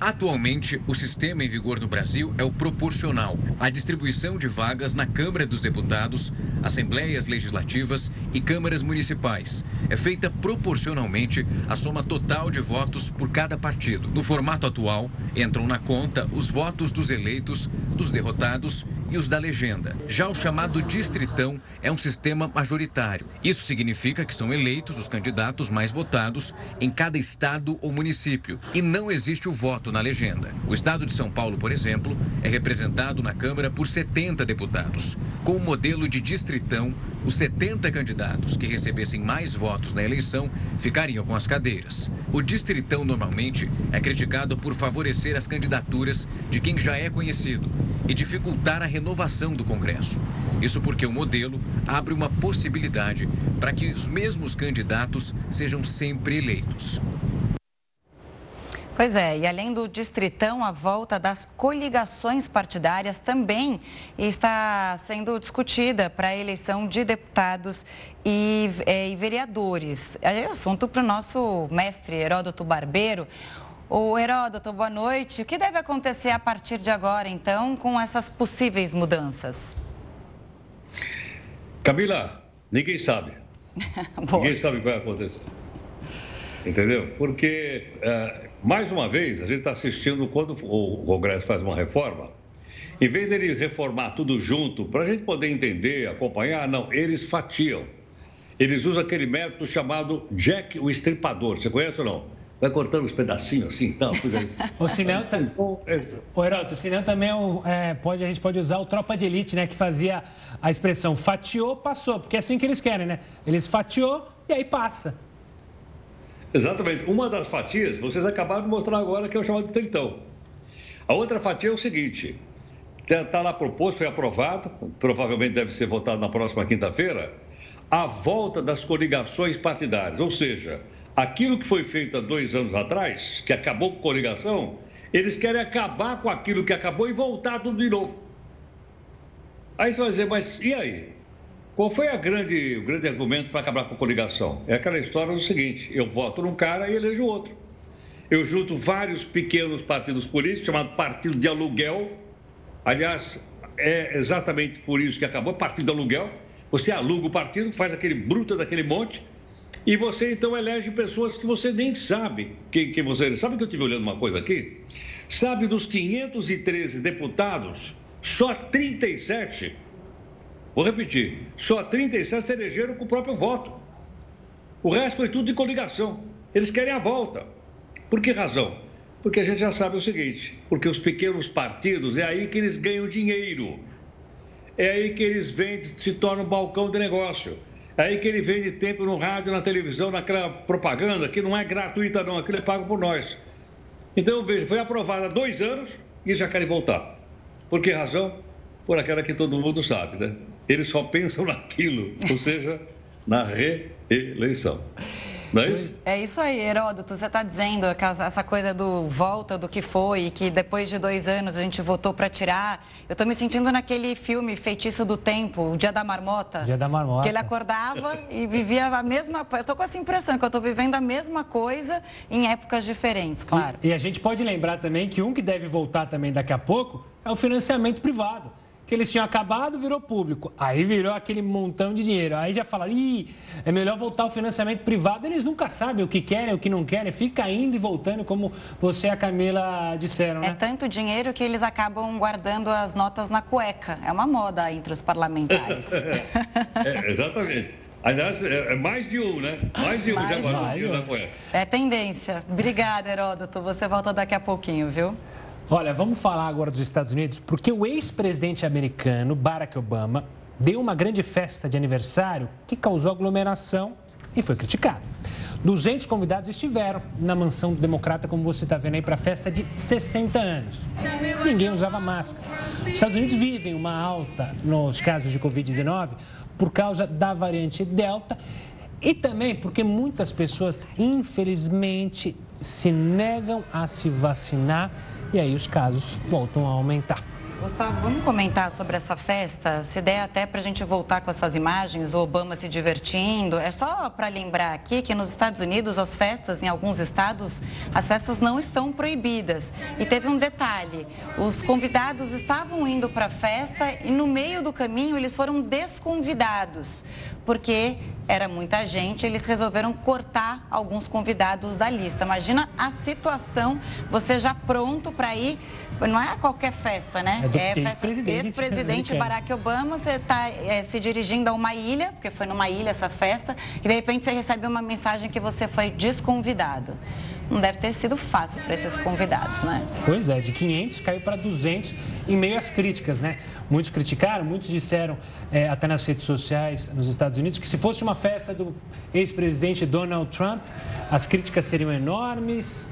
Atualmente, o sistema em vigor no Brasil é o proporcional. A distribuição de vagas na Câmara dos Deputados, Assembleias Legislativas e Câmaras Municipais é feita proporcionalmente à soma total de votos por cada partido. No formato atual, entram na conta os votos dos eleitos, dos derrotados e os da legenda. Já o chamado distritão é um sistema majoritário. Isso significa que são eleitos os candidatos mais votados em cada estado ou município e não existe o voto na legenda. O estado de São Paulo, por exemplo, é representado na Câmara por 70 deputados. Com o modelo de distritão, os 70 candidatos que recebessem mais votos na eleição ficariam com as cadeiras. O distritão normalmente é criticado por favorecer as candidaturas de quem já é conhecido e dificultar a renovação do Congresso. Isso porque o modelo abre uma possibilidade para que os mesmos candidatos sejam sempre eleitos. Pois é, e além do distritão, a volta das coligações partidárias também está sendo discutida para a eleição de deputados e, é, e vereadores. É assunto para o nosso mestre Heródoto Barbeiro. O Heródoto, boa noite. O que deve acontecer a partir de agora, então, com essas possíveis mudanças? Camila, ninguém sabe. ninguém sabe o que vai acontecer. Entendeu? Porque, é, mais uma vez, a gente está assistindo quando o Congresso faz uma reforma, em vez de ele reformar tudo junto, para a gente poder entender, acompanhar, não, eles fatiam. Eles usam aquele método chamado Jack o Estripador. Você conhece ou não? Vai cortando uns pedacinhos assim e tal. o cinema, tá... o Heroto, o cinema também é, um, é, pode, a gente pode usar o tropa de elite, né? Que fazia a expressão fatiou, passou, porque é assim que eles querem, né? Eles fatiou e aí passa. Exatamente. Uma das fatias, vocês acabaram de mostrar agora, que é o chamado estreitão. A outra fatia é o seguinte: está tá lá proposto, foi aprovado, provavelmente deve ser votado na próxima quinta-feira, a volta das coligações partidárias, ou seja, aquilo que foi feito há dois anos atrás, que acabou com coligação, eles querem acabar com aquilo que acabou e voltar tudo de novo. Aí você vai dizer, mas e aí? Qual foi a grande, o grande argumento para acabar com a coligação? É aquela história do seguinte: eu voto num cara e elejo outro. Eu junto vários pequenos partidos políticos, chamado partido de aluguel. Aliás, é exatamente por isso que acabou partido de aluguel. Você aluga o partido, faz aquele bruto daquele monte, e você então elege pessoas que você nem sabe quem, quem você Sabe que eu estive olhando uma coisa aqui? Sabe dos 513 deputados, só 37, vou repetir, só 37 se elegeram com o próprio voto. O resto foi tudo de coligação. Eles querem a volta. Por que razão? Porque a gente já sabe o seguinte: porque os pequenos partidos é aí que eles ganham dinheiro. É aí que eles vendem, se tornam balcão de negócio. Aí que ele vende tempo no rádio, na televisão, naquela propaganda que não é gratuita, não, aquilo é pago por nós. Então, eu vejo, foi aprovado há dois anos e já querem voltar. Por que razão? Por aquela que todo mundo sabe, né? Eles só pensam naquilo, ou seja, na reeleição. Não é isso? É isso aí, Heródoto. Você está dizendo que essa coisa do volta do que foi, que depois de dois anos a gente votou para tirar. Eu estou me sentindo naquele filme Feitiço do Tempo, O Dia da Marmota. Dia da Marmota. Que ele acordava e vivia a mesma. Eu estou com essa impressão que eu estou vivendo a mesma coisa em épocas diferentes, claro. E, e a gente pode lembrar também que um que deve voltar também daqui a pouco é o financiamento privado que eles tinham acabado, virou público. Aí virou aquele montão de dinheiro. Aí já falaram, ih, é melhor voltar ao financiamento privado. Eles nunca sabem o que querem, o que não querem. Fica indo e voltando, como você e a Camila disseram, né? É tanto dinheiro que eles acabam guardando as notas na cueca. É uma moda entre os parlamentares. é, exatamente. Aliás, é, é mais de um, né? Mais de um mais já guardou dinheiro na cueca. É tendência. Obrigada, Heródoto. Você volta daqui a pouquinho, viu? Olha, vamos falar agora dos Estados Unidos, porque o ex-presidente americano Barack Obama deu uma grande festa de aniversário que causou aglomeração e foi criticado. 200 convidados estiveram na mansão do democrata, como você está vendo aí, para a festa de 60 anos. Ninguém usava máscara. Os Estados Unidos vivem uma alta nos casos de Covid-19 por causa da variante Delta e também porque muitas pessoas, infelizmente, se negam a se vacinar e aí os casos voltam a aumentar. Gustavo, vamos comentar sobre essa festa? Se der até para a gente voltar com essas imagens, o Obama se divertindo. É só para lembrar aqui que nos Estados Unidos, as festas, em alguns estados, as festas não estão proibidas. E teve um detalhe: os convidados estavam indo para a festa e no meio do caminho eles foram desconvidados porque era muita gente, eles resolveram cortar alguns convidados da lista. Imagina a situação, você já pronto para ir, não é qualquer festa, né? É, é ex-presidente ex Barack Obama, você está é, se dirigindo a uma ilha, porque foi numa ilha essa festa, e de repente você recebe uma mensagem que você foi desconvidado não deve ter sido fácil para esses convidados, né? Pois é, de 500 caiu para 200 em meio às críticas, né? Muitos criticaram, muitos disseram, é, até nas redes sociais nos Estados Unidos, que se fosse uma festa do ex-presidente Donald Trump, as críticas seriam enormes.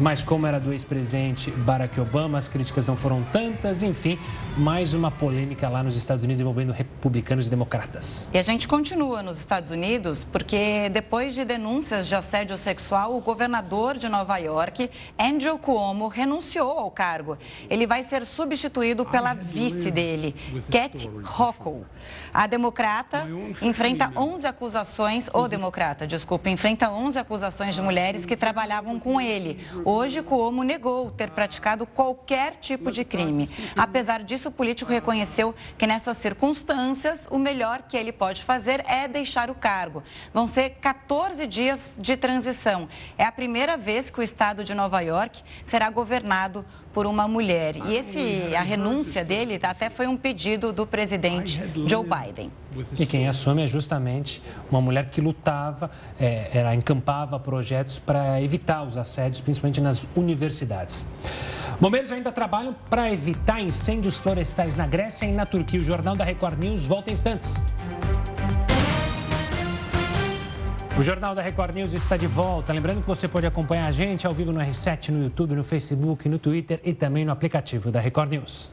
Mas como era do ex-presidente Barack Obama, as críticas não foram tantas. Enfim, mais uma polêmica lá nos Estados Unidos envolvendo republicanos e democratas. E a gente continua nos Estados Unidos porque depois de denúncias de assédio sexual, o governador de Nova York, Andrew Cuomo, renunciou ao cargo. Ele vai ser substituído pela vice dele, Cat Hochul. A democrata enfrenta 11 acusações, ou democrata, desculpa, enfrenta 11 acusações de mulheres que trabalhavam com ele. Hoje, Cuomo negou ter praticado qualquer tipo de crime. Apesar disso, o político reconheceu que nessas circunstâncias, o melhor que ele pode fazer é deixar o cargo. Vão ser 14 dias de transição. É a primeira vez que o estado de Nova York será governado por uma mulher. E esse, a renúncia dele até foi um pedido do presidente Joe Biden. E quem assume é justamente uma mulher que lutava, é, ela encampava projetos para evitar os assédios, principalmente nas universidades. Bombeiros ainda trabalham para evitar incêndios florestais na Grécia e na Turquia. O Jornal da Record News volta em instantes. O Jornal da Record News está de volta. Lembrando que você pode acompanhar a gente ao vivo no R7, no YouTube, no Facebook, no Twitter e também no aplicativo da Record News.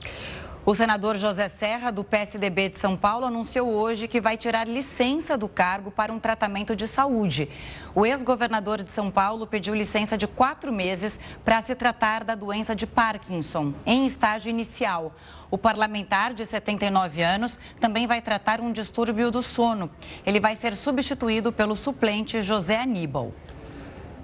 O senador José Serra, do PSDB de São Paulo, anunciou hoje que vai tirar licença do cargo para um tratamento de saúde. O ex-governador de São Paulo pediu licença de quatro meses para se tratar da doença de Parkinson, em estágio inicial. O parlamentar, de 79 anos, também vai tratar um distúrbio do sono. Ele vai ser substituído pelo suplente José Aníbal.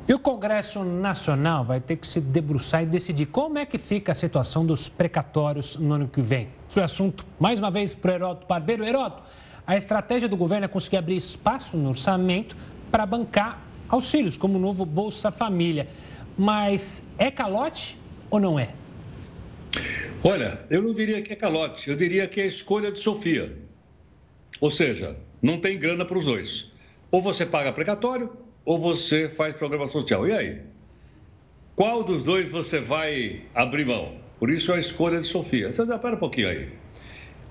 E o Congresso Nacional vai ter que se debruçar e decidir como é que fica a situação dos precatórios no ano que vem. Isso é assunto, mais uma vez, para o Heroto Barbeiro. Heroto, a estratégia do governo é conseguir abrir espaço no orçamento para bancar auxílios, como o novo Bolsa Família. Mas é calote ou não é? Olha, eu não diria que é calote, eu diria que é escolha de Sofia. Ou seja, não tem grana para os dois. Ou você paga precatório, ou você faz programa social. E aí? Qual dos dois você vai abrir mão? Por isso é a escolha de Sofia. Você espera um pouquinho aí.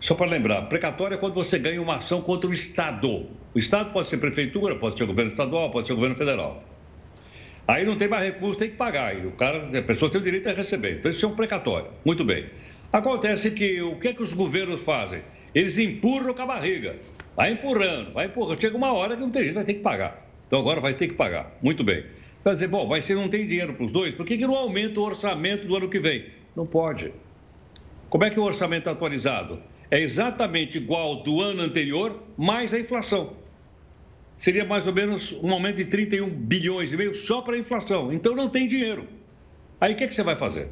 Só para lembrar, precatório é quando você ganha uma ação contra o Estado. O Estado pode ser prefeitura, pode ser governo estadual, pode ser governo federal. Aí não tem mais recurso, tem que pagar. E o cara, a pessoa tem o direito a receber. Então, isso é um precatório. Muito bem. Acontece que o que, é que os governos fazem? Eles empurram com a barriga. Vai empurrando, vai empurrando. Chega uma hora que não tem jeito, vai ter que pagar. Então agora vai ter que pagar. Muito bem. Vai dizer, bom, mas se não tem dinheiro para os dois, por que, que não aumenta o orçamento do ano que vem? Não pode. Como é que o orçamento é atualizado? É exatamente igual do ano anterior, mais a inflação. Seria mais ou menos um aumento de 31 bilhões e meio só para a inflação. Então não tem dinheiro. Aí o que, que você vai fazer?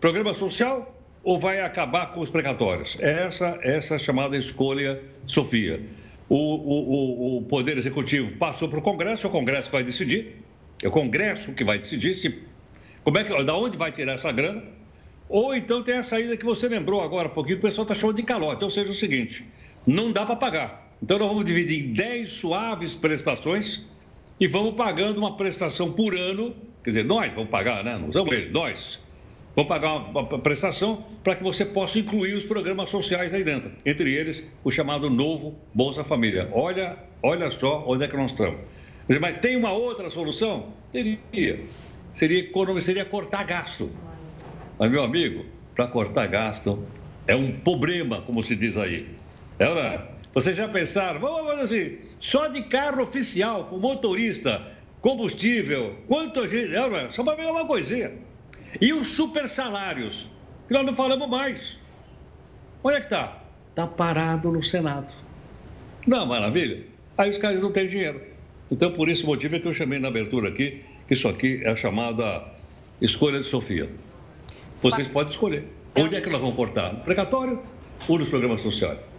Programa social ou vai acabar com os precatórios? Essa, essa chamada escolha, Sofia. O, o, o, Poder Executivo passou para o Congresso, o Congresso vai decidir. É o Congresso que vai decidir se, como é que, da onde vai tirar essa grana. Ou então tem a saída que você lembrou agora há pouquinho, o pessoal está chamando de calote. Ou seja, o seguinte: não dá para pagar. Então nós vamos dividir em 10 suaves prestações e vamos pagando uma prestação por ano. Quer dizer, nós vamos pagar, né? Não somos eles, nós. Vamos pagar uma prestação para que você possa incluir os programas sociais aí dentro. Entre eles, o chamado novo Bolsa Família. Olha, olha só onde é que nós estamos. Mas tem uma outra solução? Teria. Seria, seria cortar gasto. Mas, meu amigo, para cortar gasto é um problema, como se diz aí. É, né? Vocês já pensaram, vamos fazer assim, só de carro oficial, com motorista, combustível, quanto gente. É? Só para ver uma coisinha. E os super salários, que nós não falamos mais. Onde é que está? Está parado no Senado. Não, maravilha. Aí os caras não têm dinheiro. Então, por esse motivo é que eu chamei na abertura aqui, que isso aqui é a chamada escolha de Sofia. Vocês podem escolher. Onde é que nós vamos cortar? No precatório ou nos programas sociais?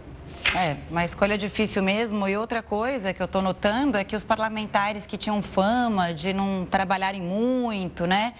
É, uma escolha difícil mesmo. E outra coisa que eu estou notando é que os parlamentares que tinham fama de não trabalharem muito, né?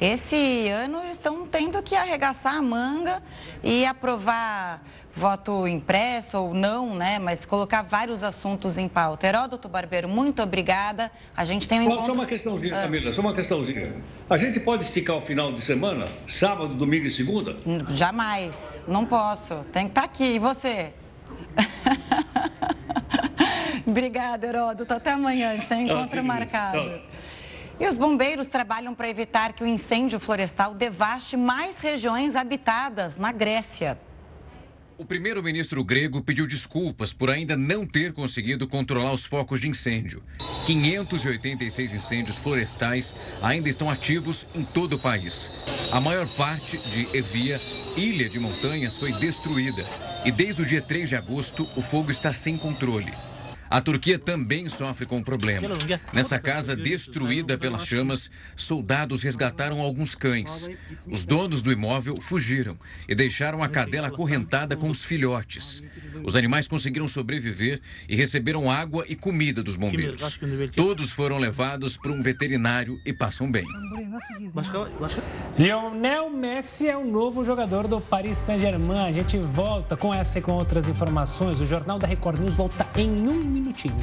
Esse ano eles estão tendo que arregaçar a manga e aprovar voto impresso ou não, né? Mas colocar vários assuntos em pauta. Heródoto Barbeiro, muito obrigada. A gente tem um encontro... Só uma questãozinha, ah. Camila, só uma questãozinha. A gente pode esticar o final de semana, sábado, domingo e segunda? Jamais, não posso. Tem que estar tá aqui. E você? Obrigada, Heródoto. Até amanhã. A gente tem um encontro marcado. E os bombeiros trabalham para evitar que o incêndio florestal devaste mais regiões habitadas na Grécia. O primeiro-ministro grego pediu desculpas por ainda não ter conseguido controlar os focos de incêndio. 586 incêndios florestais ainda estão ativos em todo o país. A maior parte de Evia, ilha de montanhas, foi destruída. E desde o dia 3 de agosto, o fogo está sem controle. A Turquia também sofre com o problema. Nessa casa destruída pelas chamas, soldados resgataram alguns cães. Os donos do imóvel fugiram e deixaram a cadela acorrentada com os filhotes. Os animais conseguiram sobreviver e receberam água e comida dos bombeiros. Todos foram levados para um veterinário e passam bem. Lionel Messi é o novo jogador do Paris Saint-Germain. A gente volta com essa e com outras informações. O Jornal da Record News volta em um minutinho.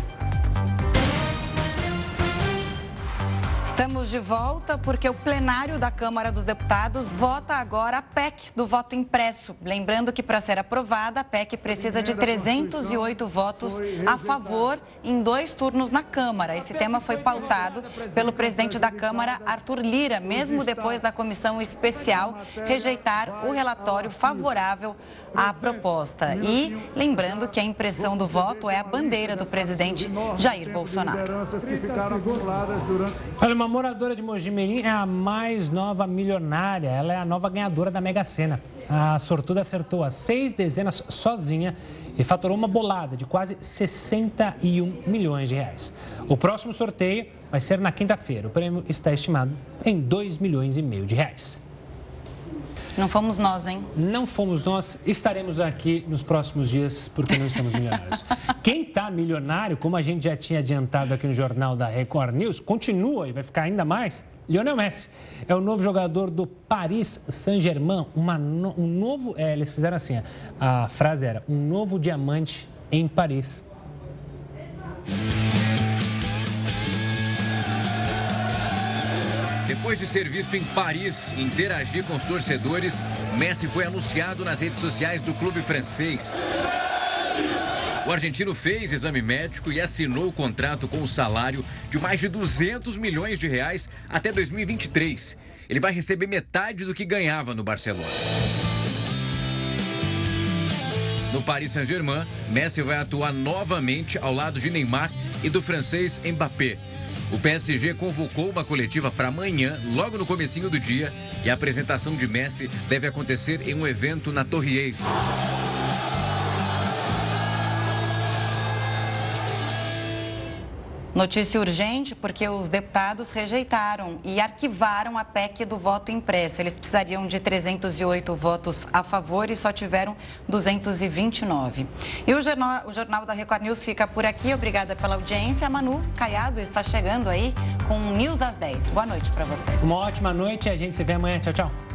Estamos de volta porque o plenário da Câmara dos Deputados vota agora a PEC do voto impresso. Lembrando que para ser aprovada, a PEC precisa de 308 votos a favor em dois turnos na Câmara. Esse tema foi pautado pelo presidente da Câmara, Arthur Lira, mesmo depois da comissão especial rejeitar o relatório favorável à proposta. E lembrando que a impressão do voto é a bandeira do presidente Jair Bolsonaro. Olha, uma moradora de Mojimirim é a mais nova milionária. Ela é a nova ganhadora da Mega Sena. A sortuda acertou as seis dezenas sozinha e faturou uma bolada de quase 61 milhões de reais. O próximo sorteio vai ser na quinta-feira. O prêmio está estimado em 2 milhões e meio de reais. Não fomos nós, hein? Não fomos nós. Estaremos aqui nos próximos dias porque não estamos milionários. Quem está milionário, como a gente já tinha adiantado aqui no jornal da Record News, continua e vai ficar ainda mais. Lionel Messi é o novo jogador do Paris Saint-Germain. No, um novo. É, eles fizeram assim: a frase era um novo diamante em Paris. Depois de ser visto em Paris interagir com os torcedores, Messi foi anunciado nas redes sociais do clube francês. O argentino fez exame médico e assinou o contrato com um salário de mais de 200 milhões de reais até 2023. Ele vai receber metade do que ganhava no Barcelona. No Paris Saint-Germain, Messi vai atuar novamente ao lado de Neymar e do francês Mbappé. O PSG convocou uma coletiva para amanhã, logo no comecinho do dia, e a apresentação de Messi deve acontecer em um evento na Torre Eiffel. Notícia urgente porque os deputados rejeitaram e arquivaram a PEC do voto impresso. Eles precisariam de 308 votos a favor e só tiveram 229. E o jornal, o jornal da Record News fica por aqui. Obrigada pela audiência. Manu Caiado está chegando aí com o News das 10. Boa noite para você. Uma ótima noite e a gente se vê amanhã. Tchau, tchau.